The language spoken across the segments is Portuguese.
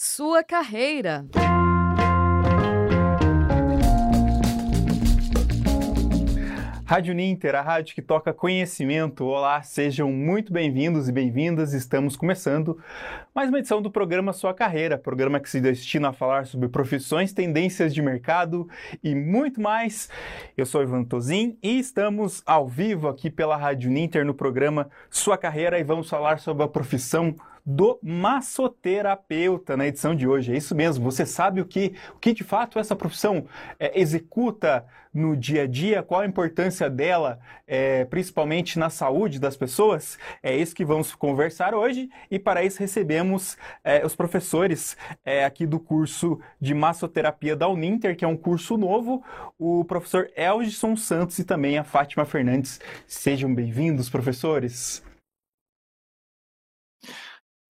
Sua carreira. Rádio Ninter, a rádio que toca conhecimento. Olá, sejam muito bem-vindos e bem-vindas. Estamos começando mais uma edição do programa Sua Carreira, programa que se destina a falar sobre profissões, tendências de mercado e muito mais. Eu sou Ivan Tozin e estamos ao vivo aqui pela Rádio Ninter no programa Sua Carreira e vamos falar sobre a profissão do massoterapeuta na edição de hoje. É isso mesmo. Você sabe o que, o que de fato essa profissão é, executa no dia a dia? Qual a importância dela, é, principalmente na saúde das pessoas? É isso que vamos conversar hoje e para isso recebemos é, os professores é, aqui do curso de massoterapia da Uninter, que é um curso novo, o professor Elgison Santos e também a Fátima Fernandes. Sejam bem-vindos, professores.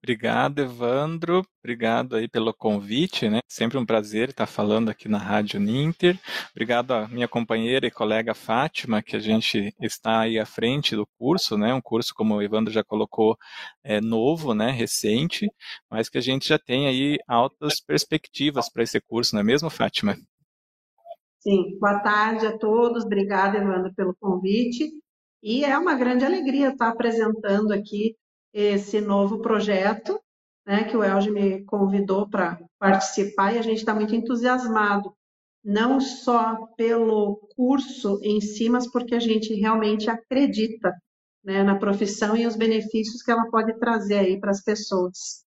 Obrigado, Evandro. Obrigado aí pelo convite, né? Sempre um prazer estar falando aqui na Rádio Ninter. Obrigado à minha companheira e colega Fátima, que a gente está aí à frente do curso, né? Um curso, como o Evandro já colocou, é novo, né? Recente, mas que a gente já tem aí altas perspectivas para esse curso, não é mesmo, Fátima? Sim, boa tarde a todos. Obrigada, Evandro, pelo convite. E é uma grande alegria estar apresentando aqui esse novo projeto, né, que o Elge me convidou para participar e a gente está muito entusiasmado, não só pelo curso em si, mas porque a gente realmente acredita né, na profissão e os benefícios que ela pode trazer aí para as pessoas.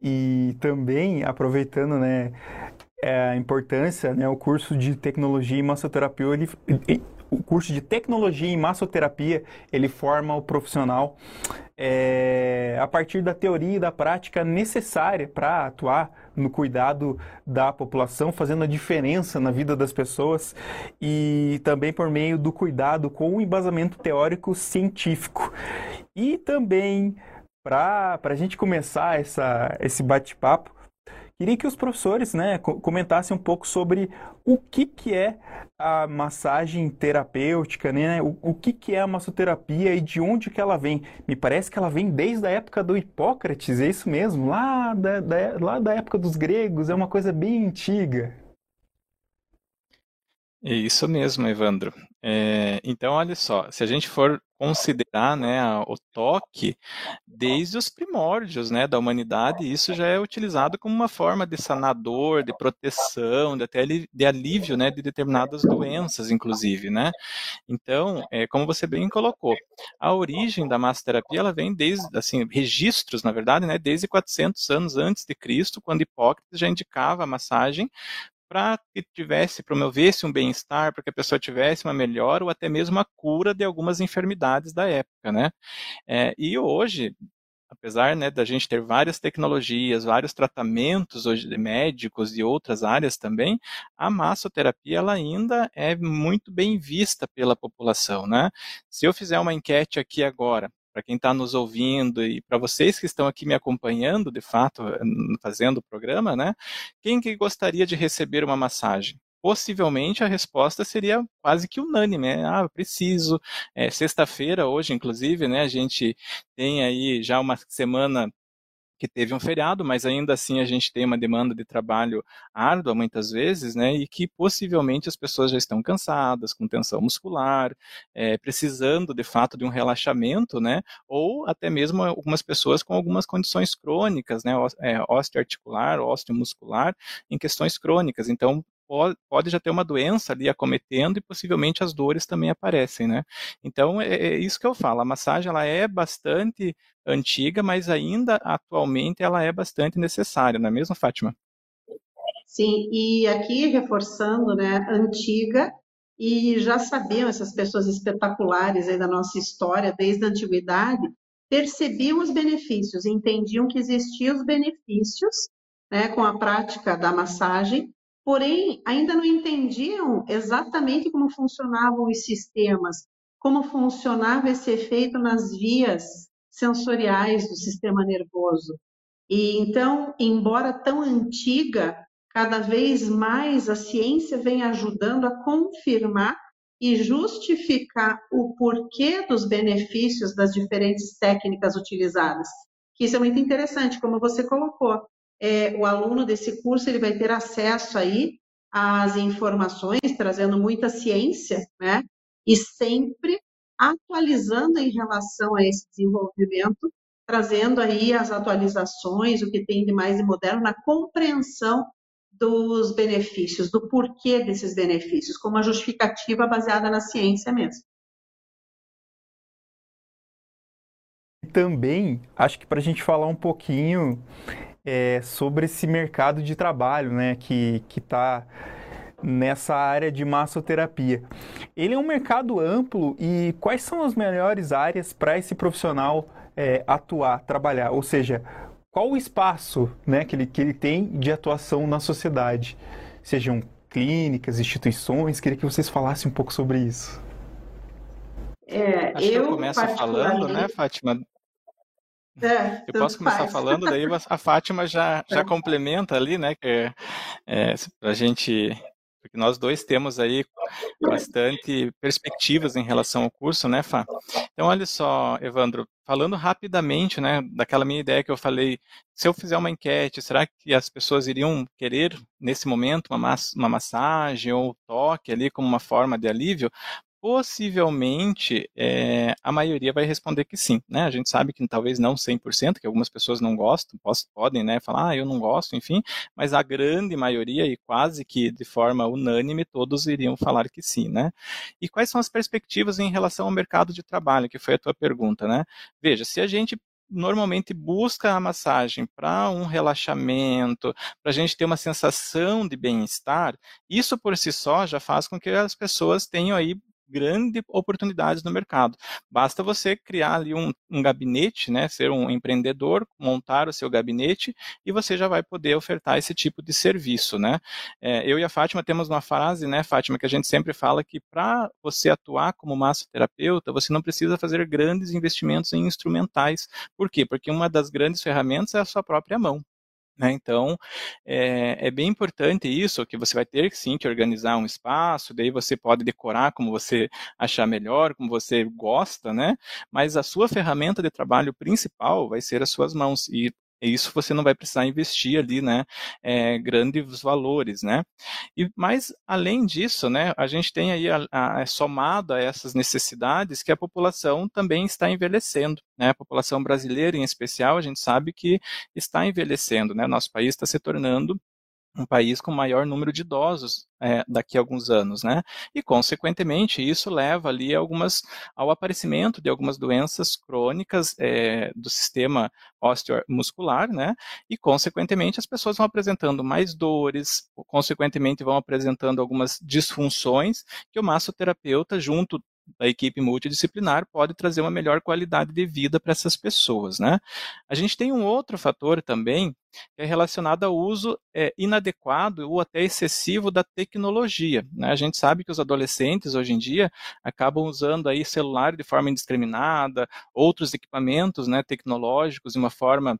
E também, aproveitando né, a importância, né, o curso de tecnologia e massoterapia, ele, o curso de tecnologia em massoterapia, ele forma o profissional é, a partir da teoria e da prática necessária para atuar no cuidado da população, fazendo a diferença na vida das pessoas e também por meio do cuidado com o embasamento teórico científico. E também, para a gente começar essa, esse bate-papo, Queria que os professores né, comentassem um pouco sobre o que, que é a massagem terapêutica, né? O, o, que, que é a massoterapia e de onde que ela vem. Me parece que ela vem desde a época do Hipócrates, é isso mesmo? Lá da, da, lá da época dos gregos, é uma coisa bem antiga. É isso mesmo, Evandro. É, então, olha só, se a gente for considerar né, o toque, desde os primórdios né, da humanidade, isso já é utilizado como uma forma de sanador, de proteção, de até de alívio né, de determinadas doenças, inclusive. Né? Então, é, como você bem colocou, a origem da massoterapia ela vem desde, assim, registros, na verdade, né, desde 400 anos antes de Cristo, quando Hipócrates já indicava a massagem para que tivesse, promovesse um bem-estar, para que a pessoa tivesse uma melhora ou até mesmo a cura de algumas enfermidades da época, né? É, e hoje, apesar né, da gente ter várias tecnologias, vários tratamentos hoje de médicos e outras áreas também, a massoterapia ela ainda é muito bem vista pela população, né? Se eu fizer uma enquete aqui agora para quem está nos ouvindo e para vocês que estão aqui me acompanhando, de fato, fazendo o programa, né? Quem que gostaria de receber uma massagem? Possivelmente a resposta seria quase que unânime, né? Ah, preciso. É, Sexta-feira, hoje, inclusive, né? A gente tem aí já uma semana que teve um feriado, mas ainda assim a gente tem uma demanda de trabalho árdua muitas vezes, né, e que possivelmente as pessoas já estão cansadas, com tensão muscular, é, precisando de fato de um relaxamento, né, ou até mesmo algumas pessoas com algumas condições crônicas, né, é, osteoarticular, osteomuscular, em questões crônicas. Então, pode já ter uma doença ali acometendo e possivelmente as dores também aparecem, né? Então é, é, isso que eu falo. A massagem ela é bastante antiga, mas ainda atualmente ela é bastante necessária, não é mesmo, Fátima? Sim, e aqui reforçando, né, antiga e já sabiam essas pessoas espetaculares aí da nossa história desde a antiguidade percebiam os benefícios, entendiam que existiam os benefícios né, com a prática da massagem porém ainda não entendiam exatamente como funcionavam os sistemas, como funcionava esse efeito nas vias sensoriais do sistema nervoso. E então, embora tão antiga, cada vez mais a ciência vem ajudando a confirmar e justificar o porquê dos benefícios das diferentes técnicas utilizadas. Que isso é muito interessante, como você colocou. É, o aluno desse curso ele vai ter acesso aí às informações, trazendo muita ciência, né? E sempre atualizando em relação a esse desenvolvimento, trazendo aí as atualizações, o que tem de mais moderno na compreensão dos benefícios, do porquê desses benefícios, com uma justificativa baseada na ciência mesmo. Também, acho que para a gente falar um pouquinho é, sobre esse mercado de trabalho, né, que está nessa área de massoterapia. Ele é um mercado amplo e quais são as melhores áreas para esse profissional é, atuar, trabalhar? Ou seja, qual o espaço né, que, ele, que ele tem de atuação na sociedade? Sejam clínicas, instituições, queria que vocês falassem um pouco sobre isso. É, Acho eu, que eu começo falando, né, Fátima, é, eu posso começar faz. falando, daí a Fátima já, já é. complementa ali, né? Que é, é, para a gente. Porque nós dois temos aí bastante perspectivas em relação ao curso, né, Fá? Então, olha só, Evandro, falando rapidamente, né, daquela minha ideia que eu falei, se eu fizer uma enquete, será que as pessoas iriam querer, nesse momento, uma, uma massagem ou toque ali como uma forma de alívio? Possivelmente, é, a maioria vai responder que sim, né? A gente sabe que talvez não 100%, que algumas pessoas não gostam, podem, né, falar, ah, eu não gosto, enfim, mas a grande maioria e quase que de forma unânime todos iriam falar que sim, né? E quais são as perspectivas em relação ao mercado de trabalho, que foi a tua pergunta, né? Veja, se a gente normalmente busca a massagem para um relaxamento, para a gente ter uma sensação de bem-estar, isso por si só já faz com que as pessoas tenham aí grandes oportunidades no mercado. Basta você criar ali um, um, gabinete, né, ser um empreendedor, montar o seu gabinete e você já vai poder ofertar esse tipo de serviço, né? É, eu e a Fátima temos uma frase, né, Fátima, que a gente sempre fala que para você atuar como massoterapeuta, você não precisa fazer grandes investimentos em instrumentais. Por quê? Porque uma das grandes ferramentas é a sua própria mão. Né? Então, é, é, bem importante isso, que você vai ter sim que organizar um espaço, daí você pode decorar como você achar melhor, como você gosta, né? Mas a sua ferramenta de trabalho principal vai ser as suas mãos. E isso você não vai precisar investir ali, né, é, grandes valores, né. E mas além disso, né, a gente tem aí a, a, é somado a essas necessidades que a população também está envelhecendo, né. A população brasileira, em especial, a gente sabe que está envelhecendo, né. Nosso país está se tornando um país com maior número de idosos é, daqui a alguns anos, né? E consequentemente isso leva ali algumas ao aparecimento de algumas doenças crônicas é, do sistema osteomuscular, né? E consequentemente as pessoas vão apresentando mais dores, consequentemente vão apresentando algumas disfunções que o massoterapeuta junto da equipe multidisciplinar pode trazer uma melhor qualidade de vida para essas pessoas, né? A gente tem um outro fator também que é relacionado ao uso é, inadequado ou até excessivo da tecnologia. Né? A gente sabe que os adolescentes hoje em dia acabam usando aí celular de forma indiscriminada, outros equipamentos né, tecnológicos de uma forma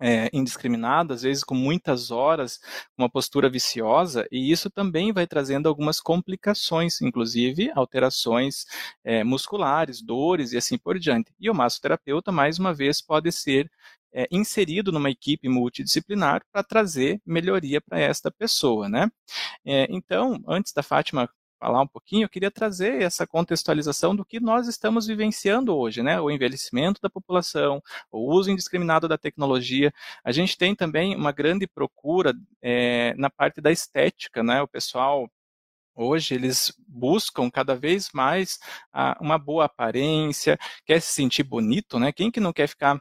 é, indiscriminada, às vezes com muitas horas, uma postura viciosa, e isso também vai trazendo algumas complicações, inclusive alterações é, musculares, dores e assim por diante. E o massoterapeuta, mais uma vez, pode ser é, inserido numa equipe multidisciplinar para trazer melhoria para esta pessoa, né? É, então, antes da Fátima falar um pouquinho, eu queria trazer essa contextualização do que nós estamos vivenciando hoje, né? O envelhecimento da população, o uso indiscriminado da tecnologia. A gente tem também uma grande procura é, na parte da estética, né? O pessoal Hoje eles buscam cada vez mais uma boa aparência, quer se sentir bonito, né? Quem que não quer ficar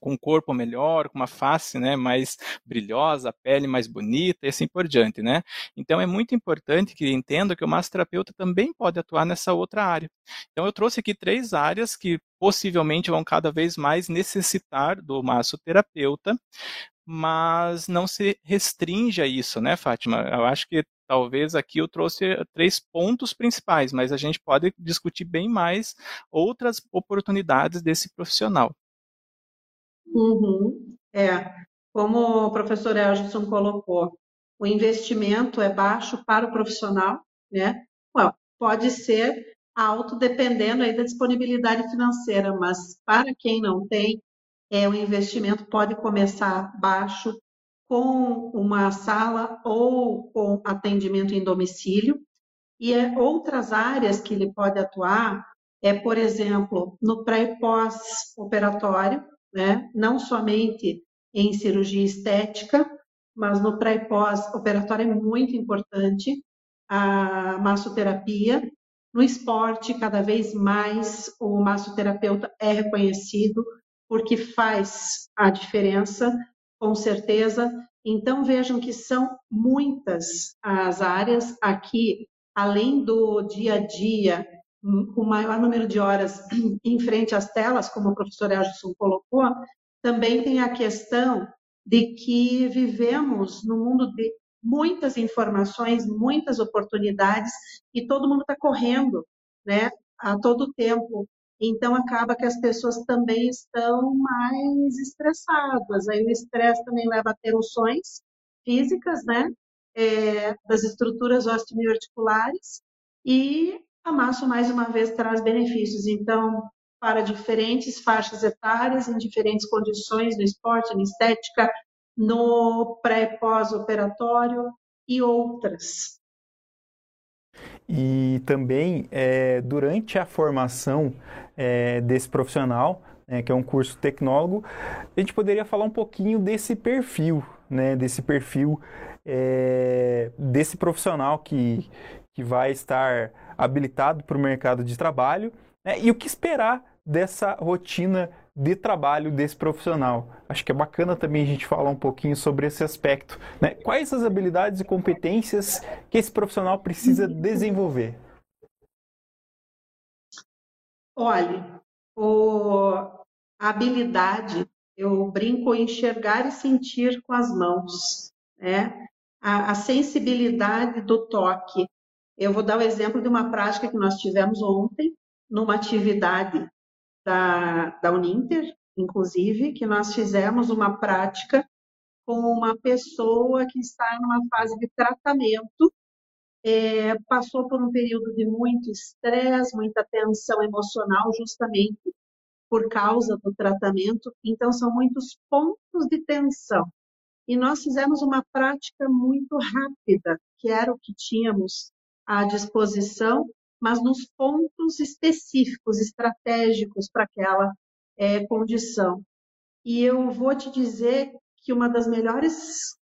com um corpo melhor, com uma face né, mais brilhosa, a pele mais bonita e assim por diante. Né? Então é muito importante que entenda que o massoterapeuta também pode atuar nessa outra área. Então eu trouxe aqui três áreas que possivelmente vão cada vez mais necessitar do massoterapeuta, mas não se restringe a isso, né, Fátima? Eu acho que talvez aqui eu trouxe três pontos principais, mas a gente pode discutir bem mais outras oportunidades desse profissional. Uhum. É, como o professor Elgson colocou, o investimento é baixo para o profissional, né? Pode ser alto dependendo aí da disponibilidade financeira, mas para quem não tem, é, o investimento pode começar baixo com uma sala ou com atendimento em domicílio. E é outras áreas que ele pode atuar é, por exemplo, no pré e pós-operatório, né? não somente em cirurgia estética, mas no pré e pós-operatório é muito importante a massoterapia. No esporte, cada vez mais o massoterapeuta é reconhecido porque faz a diferença, com certeza. Então vejam que são muitas as áreas aqui, além do dia a dia com maior número de horas em frente às telas, como o professor Elgson colocou, também tem a questão de que vivemos num mundo de muitas informações, muitas oportunidades e todo mundo está correndo, né, a todo tempo. Então acaba que as pessoas também estão mais estressadas. Aí o estresse também leva a tensões físicas, né, é, das estruturas osteoarticulares e a Masso, mais uma vez, traz benefícios. Então, para diferentes faixas etárias, em diferentes condições, no esporte, na estética, no pré e pós-operatório e outras. E também, é, durante a formação é, desse profissional, né, que é um curso tecnólogo, a gente poderia falar um pouquinho desse perfil, né, desse perfil é, desse profissional que, que vai estar habilitado para o mercado de trabalho né? e o que esperar dessa rotina de trabalho desse profissional. Acho que é bacana também a gente falar um pouquinho sobre esse aspecto. Né? Quais as habilidades e competências que esse profissional precisa desenvolver? Olha, o... a habilidade, eu brinco em enxergar e sentir com as mãos, né? a, a sensibilidade do toque, eu vou dar o exemplo de uma prática que nós tivemos ontem, numa atividade da, da Uninter, inclusive, que nós fizemos uma prática com uma pessoa que está numa fase de tratamento, é, passou por um período de muito estresse, muita tensão emocional, justamente por causa do tratamento. Então, são muitos pontos de tensão. E nós fizemos uma prática muito rápida, que era o que tínhamos à disposição, mas nos pontos específicos, estratégicos para aquela é, condição. E eu vou te dizer que uma das melhores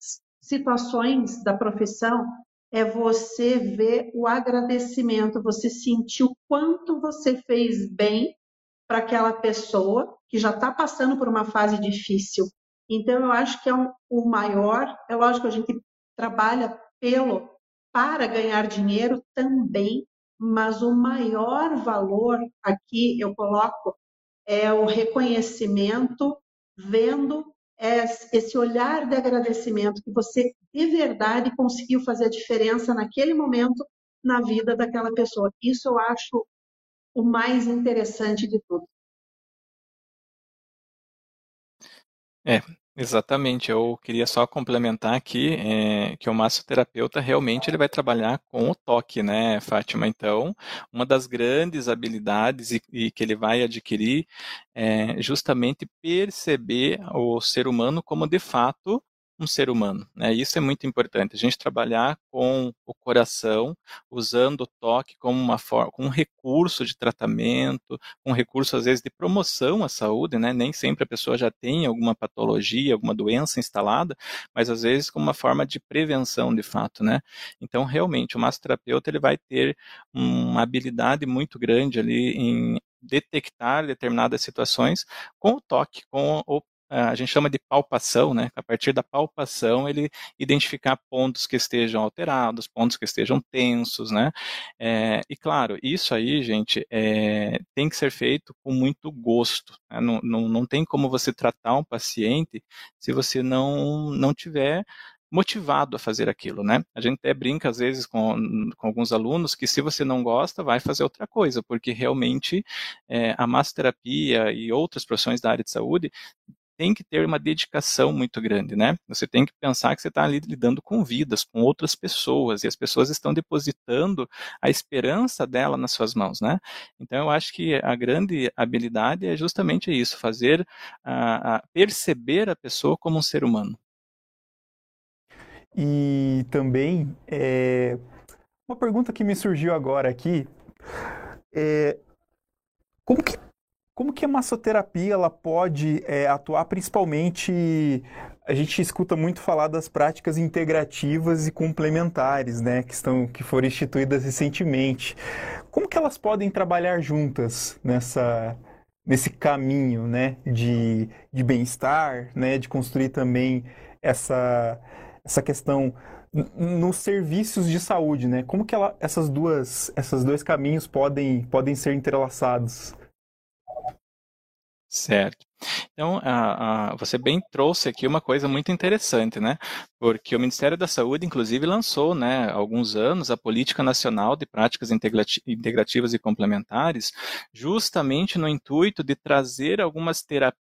situações da profissão é você ver o agradecimento, você sentir o quanto você fez bem para aquela pessoa que já está passando por uma fase difícil. Então, eu acho que é um, o maior, é lógico que a gente trabalha pelo para ganhar dinheiro também, mas o maior valor aqui eu coloco é o reconhecimento, vendo esse olhar de agradecimento que você de verdade conseguiu fazer a diferença naquele momento na vida daquela pessoa. Isso eu acho o mais interessante de tudo. É, Exatamente, eu queria só complementar aqui é, que o massoterapeuta realmente ele vai trabalhar com o toque, né, Fátima? Então, uma das grandes habilidades e, e que ele vai adquirir é justamente perceber o ser humano como de fato um ser humano. Né? Isso é muito importante. A gente trabalhar com o coração, usando o toque como uma forma, como um recurso de tratamento, um recurso às vezes de promoção à saúde, né? Nem sempre a pessoa já tem alguma patologia, alguma doença instalada, mas às vezes como uma forma de prevenção de fato, né? Então realmente o massoterapeuta ele vai ter uma habilidade muito grande ali em detectar determinadas situações com o toque, com o a gente chama de palpação, né? A partir da palpação, ele identificar pontos que estejam alterados, pontos que estejam tensos, né? É, e claro, isso aí, gente, é, tem que ser feito com muito gosto. Né? Não, não, não tem como você tratar um paciente se você não, não tiver motivado a fazer aquilo, né? A gente até brinca às vezes com, com alguns alunos que se você não gosta, vai fazer outra coisa, porque realmente é, a massoterapia e outras profissões da área de saúde tem que ter uma dedicação muito grande, né? Você tem que pensar que você está ali lidando com vidas, com outras pessoas, e as pessoas estão depositando a esperança dela nas suas mãos, né? Então, eu acho que a grande habilidade é justamente isso, fazer, a, a perceber a pessoa como um ser humano. E também, é, uma pergunta que me surgiu agora aqui, é, como que como que a massoterapia ela pode é, atuar principalmente a gente escuta muito falar das práticas integrativas e complementares, né, que estão que foram instituídas recentemente. Como que elas podem trabalhar juntas nessa nesse caminho, né, de, de bem-estar, né, de construir também essa essa questão nos serviços de saúde, né? Como que ela, essas duas esses dois caminhos podem podem ser entrelaçados? Certo. Então, a, a, você bem trouxe aqui uma coisa muito interessante, né? Porque o Ministério da Saúde, inclusive, lançou, né, há alguns anos, a Política Nacional de Práticas Integrativas e Complementares, justamente no intuito de trazer algumas terapias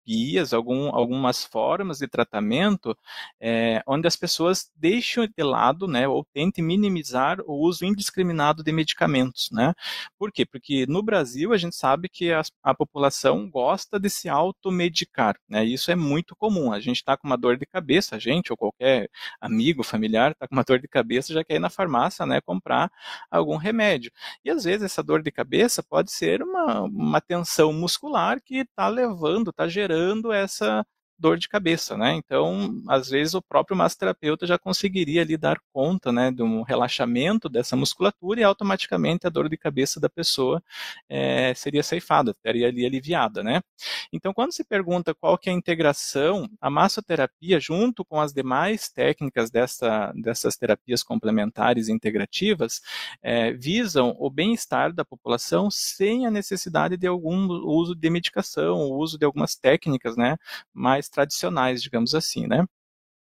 algum, algumas formas de tratamento é, onde as pessoas deixam de lado, né, ou tentem minimizar o uso indiscriminado de medicamentos, né? Por quê? Porque no Brasil a gente sabe que a, a população gosta de se automedicar, né? Isso é muito comum. A gente está com uma dor de cabeça, a gente ou qualquer amigo, familiar está com uma dor de cabeça, já quer ir na farmácia, né, comprar algum remédio. E às vezes essa dor de cabeça pode ser uma, uma tensão muscular que está levando, está gerando gerando essa dor de cabeça, né? Então, às vezes o próprio massoterapeuta já conseguiria ali dar conta, né, de um relaxamento dessa musculatura e automaticamente a dor de cabeça da pessoa é, seria ceifada, estaria ali aliviada, né? Então, quando se pergunta qual que é a integração, a massoterapia junto com as demais técnicas dessa, dessas terapias complementares e integrativas é, visam o bem-estar da população sem a necessidade de algum uso de medicação, o uso de algumas técnicas, né, mais mais tradicionais, digamos assim, né?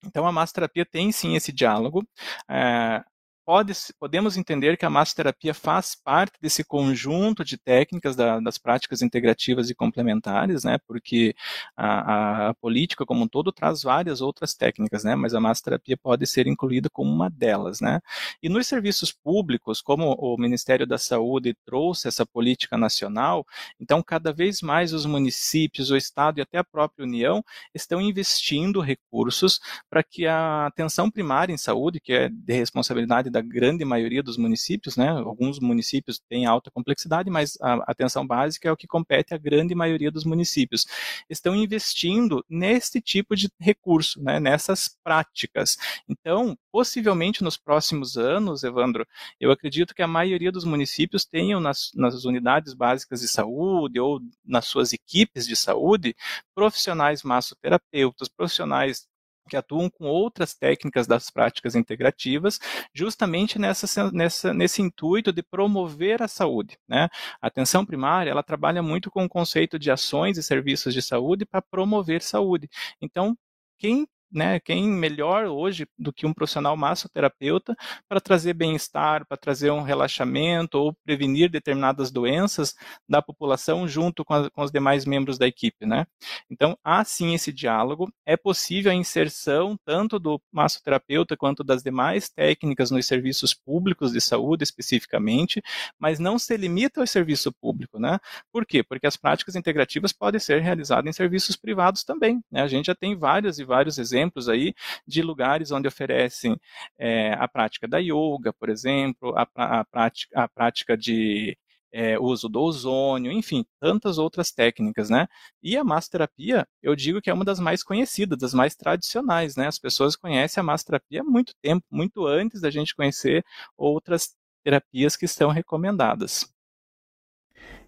Então, a massoterapia tem sim esse diálogo. É, pode, podemos entender que a massoterapia faz parte desse conjunto de técnicas da, das práticas integrativas e complementares, né? Porque a, a, política como um todo traz várias outras técnicas, né? Mas a massoterapia pode ser incluída como uma delas, né? E nos serviços públicos, como o Ministério da Saúde trouxe essa política nacional, então cada vez mais os municípios, o Estado e até a própria União estão investindo recursos para que a atenção primária em saúde, que é de responsabilidade da da grande maioria dos municípios, né? Alguns municípios têm alta complexidade, mas a atenção básica é o que compete à grande maioria dos municípios. Estão investindo nesse tipo de recurso, né? Nessas práticas. Então, possivelmente nos próximos anos, Evandro, eu acredito que a maioria dos municípios tenham nas, nas unidades básicas de saúde ou nas suas equipes de saúde profissionais massoterapeutas, profissionais que atuam com outras técnicas das práticas integrativas, justamente nessa, nessa, nesse intuito de promover a saúde. Né? A atenção primária ela trabalha muito com o conceito de ações e serviços de saúde para promover saúde. Então, quem né, quem melhor hoje do que um profissional massoterapeuta para trazer bem-estar, para trazer um relaxamento ou prevenir determinadas doenças da população junto com, a, com, os demais membros da equipe, né? Então, há sim esse diálogo, é possível a inserção tanto do massoterapeuta quanto das demais técnicas nos serviços públicos de saúde especificamente, mas não se limita ao serviço público, né? Por quê? Porque as práticas integrativas podem ser realizadas em serviços privados também, né? A gente já tem vários e vários exemplos exemplos aí de lugares onde oferecem é, a prática da yoga, por exemplo, a, a, prática, a prática de é, uso do ozônio, enfim, tantas outras técnicas, né? E a massoterapia, eu digo que é uma das mais conhecidas, das mais tradicionais, né? As pessoas conhecem a massoterapia há muito tempo, muito antes da gente conhecer outras terapias que estão recomendadas.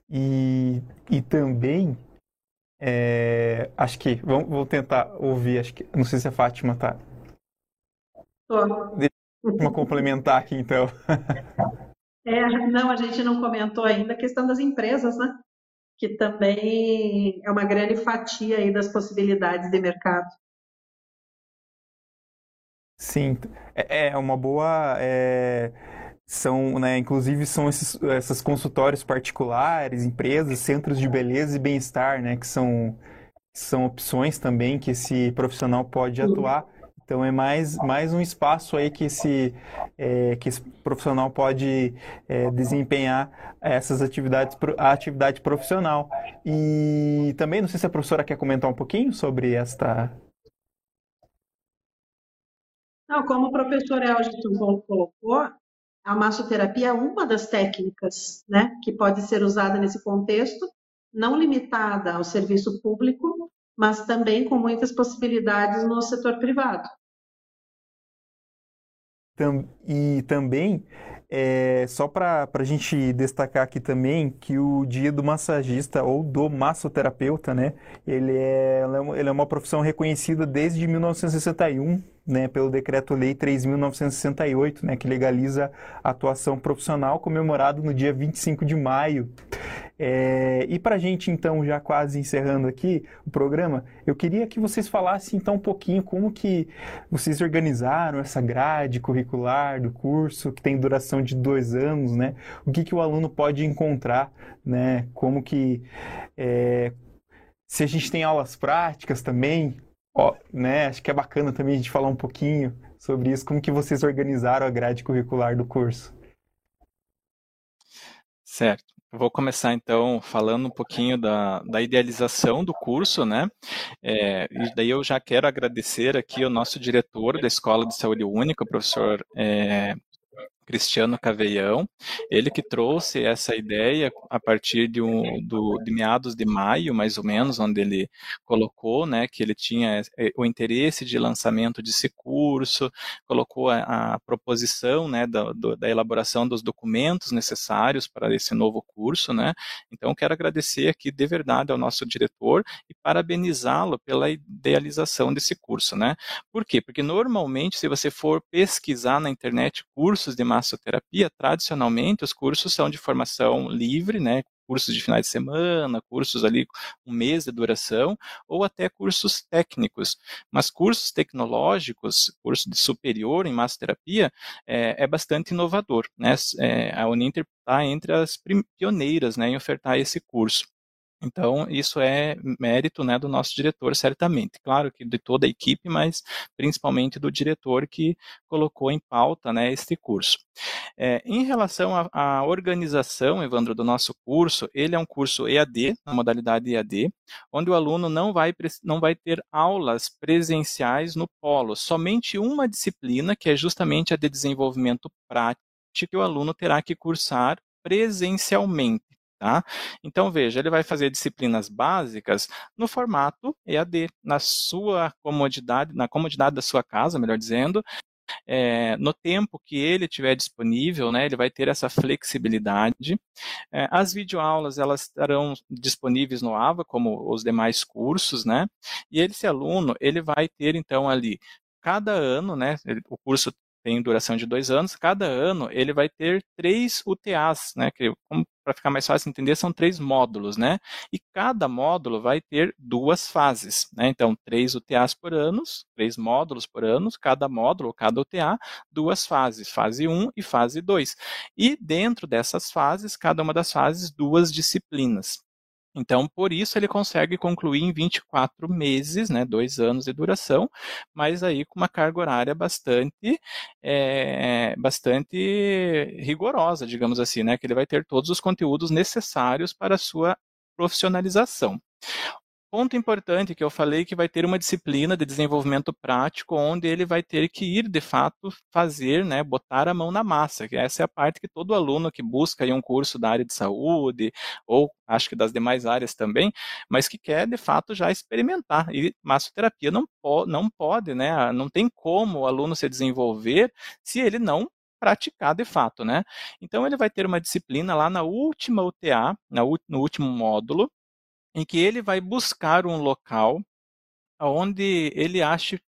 E, e também é, acho que vamos, vou tentar ouvir. Acho que não sei se a Fátima tá. Tô. Deixa eu complementar aqui então. É, não, a gente não comentou ainda a questão das empresas, né? Que também é uma grande fatia aí das possibilidades de mercado. Sim, é, é uma boa. É são, né, inclusive são esses, esses consultórios particulares, empresas, centros de beleza e bem-estar, né, que são, são opções também que esse profissional pode atuar. Então é mais, mais um espaço aí que esse, é, que esse profissional pode é, desempenhar essas atividades, a atividade profissional. E também, não sei se a professora quer comentar um pouquinho sobre esta Não, como o professor Elgin colocou, a massoterapia é uma das técnicas né, que pode ser usada nesse contexto, não limitada ao serviço público, mas também com muitas possibilidades no setor privado. E também, é, só para a gente destacar aqui também, que o dia do massagista ou do massoterapeuta, né, ele é, ele é uma profissão reconhecida desde 1961 né, pelo Decreto-Lei 3.968, né, que legaliza a atuação profissional, comemorado no dia 25 de maio. É, e para a gente, então, já quase encerrando aqui o programa, eu queria que vocês falassem, então, um pouquinho como que vocês organizaram essa grade curricular do curso, que tem duração de dois anos, né? O que, que o aluno pode encontrar, né? Como que... É, se a gente tem aulas práticas também, Ó, né, acho que é bacana também a gente falar um pouquinho sobre isso, como que vocês organizaram a grade curricular do curso. Certo. Vou começar então falando um pouquinho da, da idealização do curso, né? É, e daí eu já quero agradecer aqui o nosso diretor da Escola de Saúde Única, o professor é, Cristiano Caveião, ele que trouxe essa ideia a partir de, um, do, de meados de maio, mais ou menos, onde ele colocou né, que ele tinha eh, o interesse de lançamento desse curso, colocou a, a proposição né, da, do, da elaboração dos documentos necessários para esse novo curso. Né? Então, quero agradecer aqui de verdade ao nosso diretor e parabenizá-lo pela idealização desse curso. Né? Por quê? Porque normalmente, se você for pesquisar na internet cursos de massoterapia, tradicionalmente os cursos são de formação livre, né, cursos de finais de semana, cursos ali um mês de duração, ou até cursos técnicos. Mas cursos tecnológicos, curso de superior em massoterapia, é, é bastante inovador. Né? É, a Uninter está entre as pioneiras né, em ofertar esse curso. Então, isso é mérito né, do nosso diretor, certamente. Claro que de toda a equipe, mas principalmente do diretor que colocou em pauta né, este curso. É, em relação à organização, Evandro, do nosso curso, ele é um curso EAD, na modalidade EAD, onde o aluno não vai, não vai ter aulas presenciais no polo, somente uma disciplina, que é justamente a de desenvolvimento prático, que o aluno terá que cursar presencialmente. Tá? Então, veja, ele vai fazer disciplinas básicas no formato EAD, na sua comodidade, na comodidade da sua casa, melhor dizendo, é, no tempo que ele tiver disponível, né, ele vai ter essa flexibilidade. É, as videoaulas elas estarão disponíveis no AVA, como os demais cursos, né? E esse aluno ele vai ter então ali cada ano, né? o curso tem duração de dois anos. Cada ano ele vai ter três UTAs, né? Que para ficar mais fácil entender são três módulos, né? E cada módulo vai ter duas fases, né? Então três UTAs por ano, três módulos por ano, cada módulo, cada UTA, duas fases, fase 1 e fase 2. E dentro dessas fases, cada uma das fases, duas disciplinas. Então, por isso ele consegue concluir em 24 meses, né, dois anos de duração, mas aí com uma carga horária bastante, é, bastante rigorosa, digamos assim, né, que ele vai ter todos os conteúdos necessários para a sua profissionalização. Ponto importante que eu falei que vai ter uma disciplina de desenvolvimento prático onde ele vai ter que ir de fato fazer, né, botar a mão na massa. Que essa é a parte que todo aluno que busca um curso da área de saúde ou acho que das demais áreas também, mas que quer de fato já experimentar. E massoterapia não, po não pode, né, não tem como o aluno se desenvolver se ele não praticar de fato, né? Então ele vai ter uma disciplina lá na última UTA, no último módulo, em que ele vai buscar um local onde ele ache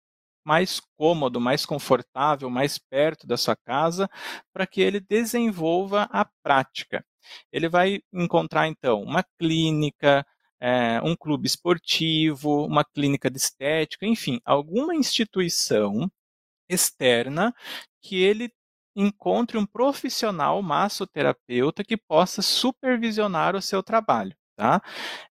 mais cômodo, mais confortável, mais perto da sua casa, para que ele desenvolva a prática. Ele vai encontrar, então, uma clínica, é, um clube esportivo, uma clínica de estética, enfim, alguma instituição externa que ele encontre um profissional massoterapeuta que possa supervisionar o seu trabalho. Tá?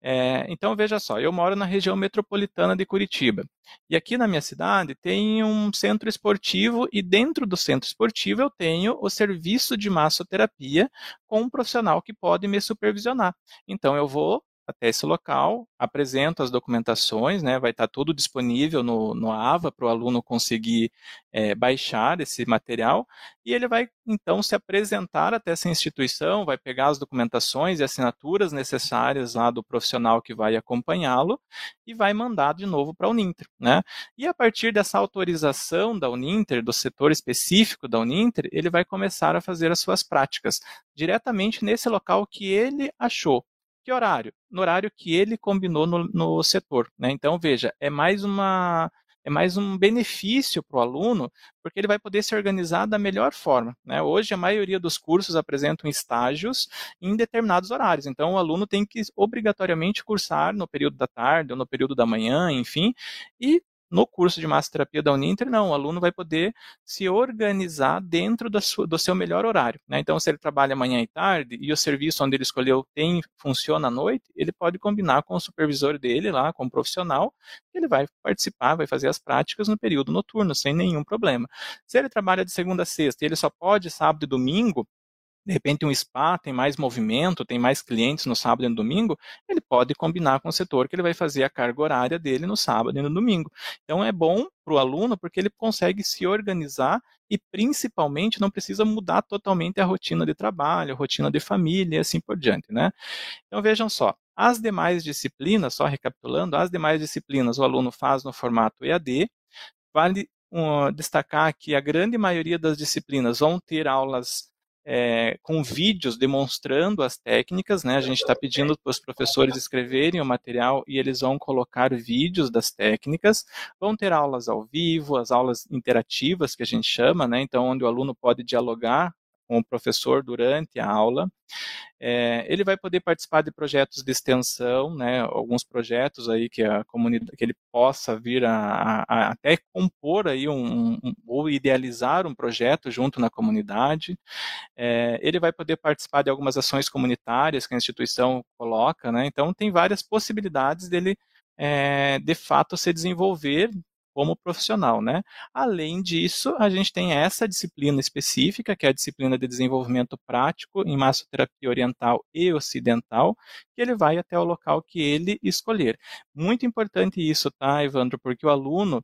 É, então, veja só, eu moro na região metropolitana de Curitiba. E aqui na minha cidade tem um centro esportivo, e dentro do centro esportivo eu tenho o serviço de massoterapia com um profissional que pode me supervisionar. Então, eu vou até esse local, apresenta as documentações, né, vai estar tudo disponível no, no AVA para o aluno conseguir é, baixar esse material, e ele vai então se apresentar até essa instituição, vai pegar as documentações e assinaturas necessárias lá do profissional que vai acompanhá-lo e vai mandar de novo para a Uninter. Né? E a partir dessa autorização da Uninter, do setor específico da Uninter, ele vai começar a fazer as suas práticas diretamente nesse local que ele achou. Que horário? No horário que ele combinou no, no setor. Né? Então, veja, é mais uma é mais um benefício para o aluno, porque ele vai poder se organizar da melhor forma. Né? Hoje, a maioria dos cursos apresentam estágios em determinados horários, então o aluno tem que obrigatoriamente cursar no período da tarde ou no período da manhã, enfim, e no curso de massoterapia da Uninter, não, o aluno vai poder se organizar dentro do, do seu melhor horário. Né? Então, se ele trabalha manhã e tarde e o serviço onde ele escolheu tem funciona à noite, ele pode combinar com o supervisor dele lá, com o profissional, ele vai participar, vai fazer as práticas no período noturno, sem nenhum problema. Se ele trabalha de segunda a sexta e ele só pode sábado e domingo, de repente um spa tem mais movimento, tem mais clientes no sábado e no domingo, ele pode combinar com o setor que ele vai fazer a carga horária dele no sábado e no domingo. Então é bom para o aluno porque ele consegue se organizar e principalmente não precisa mudar totalmente a rotina de trabalho, a rotina de família e assim por diante, né? Então vejam só, as demais disciplinas, só recapitulando, as demais disciplinas o aluno faz no formato EAD, vale um, destacar que a grande maioria das disciplinas vão ter aulas é, com vídeos demonstrando as técnicas, né? A gente está pedindo para os professores escreverem o material e eles vão colocar vídeos das técnicas. Vão ter aulas ao vivo, as aulas interativas que a gente chama, né? Então, onde o aluno pode dialogar com o professor durante a aula. É, ele vai poder participar de projetos de extensão, né, alguns projetos aí que a comunidade, que ele possa vir a, a, até compor aí um, um, ou idealizar um projeto junto na comunidade. É, ele vai poder participar de algumas ações comunitárias que a instituição coloca, né, então tem várias possibilidades dele é, de fato se desenvolver como profissional, né? Além disso, a gente tem essa disciplina específica, que é a disciplina de desenvolvimento prático em massoterapia oriental e ocidental, que ele vai até o local que ele escolher. Muito importante isso, tá, Evandro? Porque o aluno,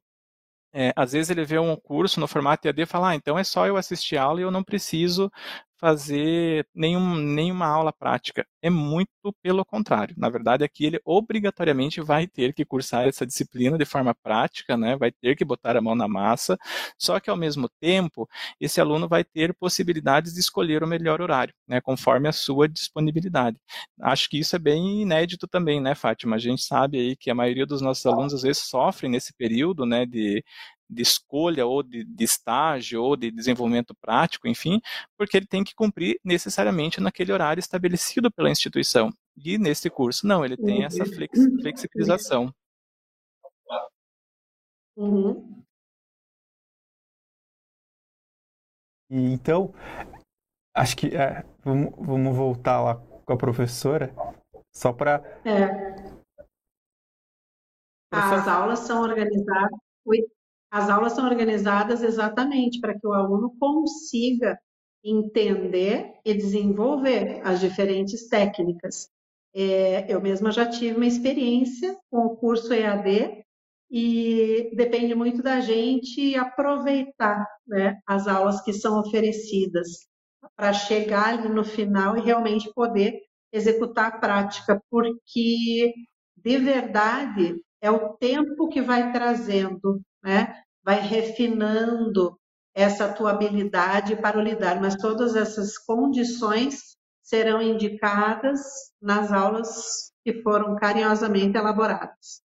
é, às vezes ele vê um curso no formato EAD e fala, ah, então é só eu assistir a aula e eu não preciso fazer nenhum, nenhuma aula prática. É muito pelo contrário. Na verdade, aqui ele obrigatoriamente vai ter que cursar essa disciplina de forma prática, né? vai ter que botar a mão na massa, só que ao mesmo tempo, esse aluno vai ter possibilidades de escolher o melhor horário, né? conforme a sua disponibilidade. Acho que isso é bem inédito também, né, Fátima? A gente sabe aí que a maioria dos nossos alunos às vezes sofrem nesse período né, de, de escolha ou de, de, estágio ou de desenvolvimento prático, enfim, porque ele tem que cumprir necessariamente naquele horário estabelecido pela instituição. E nesse curso, não, ele tem essa flex, flexibilização. Uhum. então, acho que é, vamos, vamos voltar lá com a professora, só para. É. As aulas são organizadas. As aulas são organizadas exatamente para que o aluno consiga entender e desenvolver as diferentes técnicas. É, eu mesma já tive uma experiência com o curso EAD e depende muito da gente aproveitar né, as aulas que são oferecidas para chegar ali no final e realmente poder executar a prática, porque de verdade é o tempo que vai trazendo né? vai refinando essa tua habilidade para lidar, mas todas essas condições serão indicadas nas aulas que foram carinhosamente elaboradas.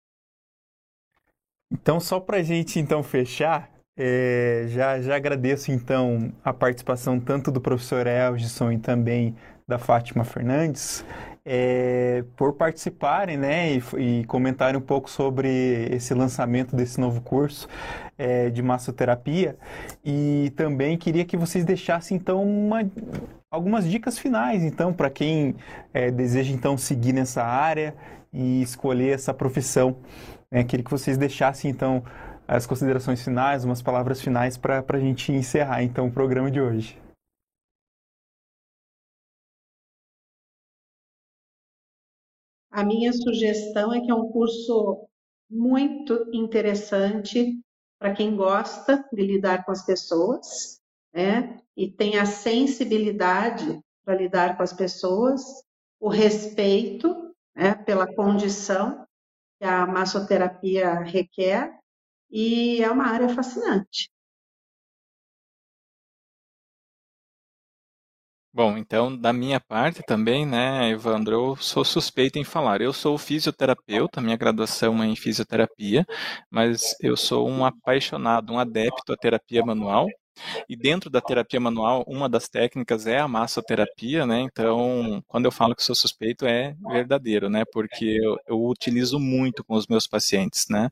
Então, só para a gente então fechar, é, já, já agradeço então a participação tanto do professor Elgison e também da Fátima Fernandes é, por participarem né, e, e, comentarem um pouco sobre esse lançamento desse novo curso é, de massoterapia. E também queria que vocês deixassem então uma, algumas dicas finais então para quem é, deseja então seguir nessa área e escolher essa profissão. É, queria que vocês deixassem então as considerações finais, umas palavras finais para a gente encerrar então o programa de hoje. A minha sugestão é que é um curso muito interessante para quem gosta de lidar com as pessoas, né? E tem a sensibilidade para lidar com as pessoas, o respeito né, pela condição que a massoterapia requer, e é uma área fascinante. Bom, então, da minha parte também, né, Evandro, eu sou suspeito em falar. Eu sou fisioterapeuta, minha graduação é em fisioterapia, mas eu sou um apaixonado, um adepto à terapia manual. E dentro da terapia manual, uma das técnicas é a massoterapia, né? Então, quando eu falo que sou suspeito, é verdadeiro, né? Porque eu, eu utilizo muito com os meus pacientes, né?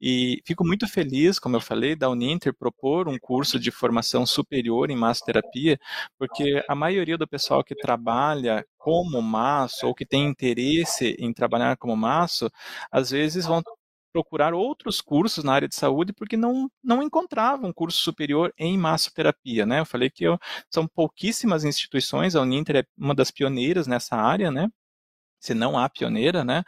E fico muito feliz, como eu falei, da Uninter propor um curso de formação superior em massoterapia, porque a maioria do pessoal que trabalha como maço ou que tem interesse em trabalhar como maço, às vezes vão procurar outros cursos na área de saúde porque não, não encontravam um curso superior em massoterapia, né? Eu falei que eu, são pouquíssimas instituições, a Uninter é uma das pioneiras nessa área, né? Se não a pioneira, né?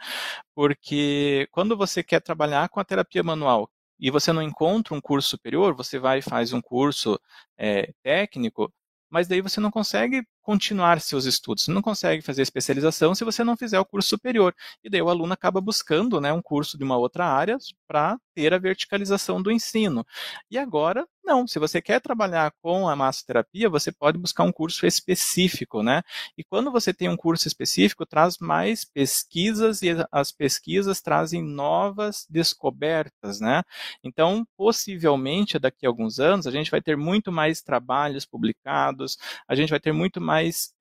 Porque quando você quer trabalhar com a terapia manual e você não encontra um curso superior, você vai e faz um curso é, técnico, mas daí você não consegue continuar seus estudos, você não consegue fazer especialização se você não fizer o curso superior. E daí o aluno acaba buscando né, um curso de uma outra área para ter a verticalização do ensino. E agora, não, se você quer trabalhar com a massoterapia, você pode buscar um curso específico, né? E quando você tem um curso específico, traz mais pesquisas e as pesquisas trazem novas descobertas, né? Então, possivelmente, daqui a alguns anos, a gente vai ter muito mais trabalhos publicados, a gente vai ter muito mais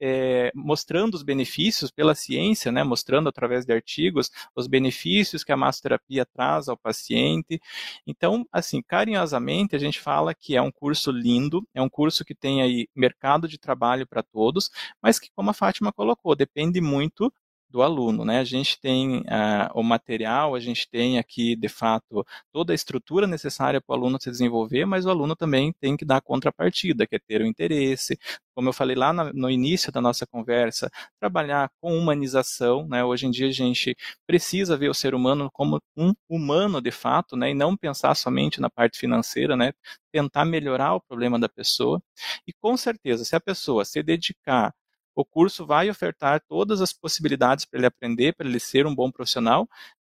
é, mostrando os benefícios pela ciência, né? Mostrando através de artigos os benefícios que a massoterapia traz ao paciente. Então, assim, carinhosamente, a gente fala que é um curso lindo, é um curso que tem aí mercado de trabalho para todos, mas que, como a Fátima colocou, depende muito do aluno, né? A gente tem uh, o material, a gente tem aqui, de fato, toda a estrutura necessária para o aluno se desenvolver, mas o aluno também tem que dar a contrapartida, que é ter o interesse, como eu falei lá no, início da nossa conversa, trabalhar com humanização, né? Hoje em dia a gente precisa ver o ser humano como um humano, de fato, né? E não pensar somente na parte financeira, né? Tentar melhorar o problema da pessoa. E com certeza, se a pessoa se dedicar o curso vai ofertar todas as possibilidades para ele aprender, para ele ser um bom profissional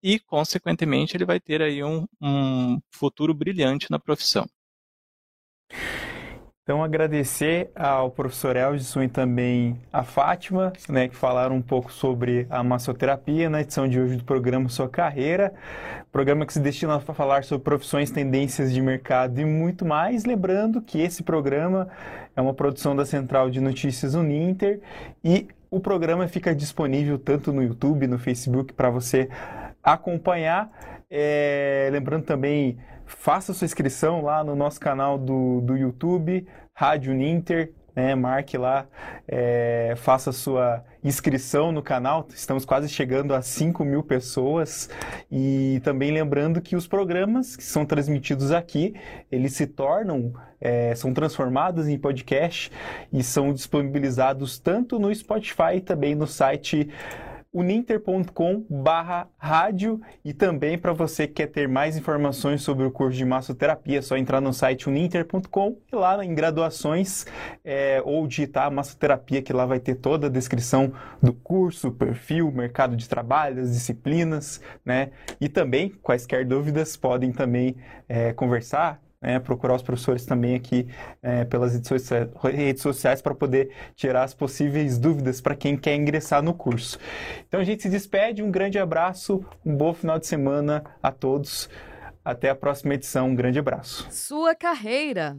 e, consequentemente, ele vai ter aí um, um futuro brilhante na profissão. Então, agradecer ao professor Eldson e também à Fátima, né, que falaram um pouco sobre a massoterapia na edição de hoje do programa Sua Carreira, programa que se destina a falar sobre profissões, tendências de mercado e muito mais. Lembrando que esse programa é uma produção da Central de Notícias Uninter e o programa fica disponível tanto no YouTube, no Facebook, para você acompanhar. É, lembrando também faça sua inscrição lá no nosso canal do, do YouTube, Rádio Ninter, né, marque lá, é, faça sua inscrição no canal, estamos quase chegando a 5 mil pessoas. E também lembrando que os programas que são transmitidos aqui, eles se tornam, é, são transformados em podcast e são disponibilizados tanto no Spotify também no site uninter.com barra rádio e também para você que quer ter mais informações sobre o curso de massoterapia, é só entrar no site uninter.com e lá em graduações é, ou digitar massoterapia que lá vai ter toda a descrição do curso, perfil, mercado de trabalho, as disciplinas, né? E também, quaisquer dúvidas, podem também é, conversar né, procurar os professores também aqui é, pelas redes sociais para poder tirar as possíveis dúvidas para quem quer ingressar no curso. Então a gente se despede, um grande abraço, um bom final de semana a todos. Até a próxima edição, um grande abraço. Sua carreira.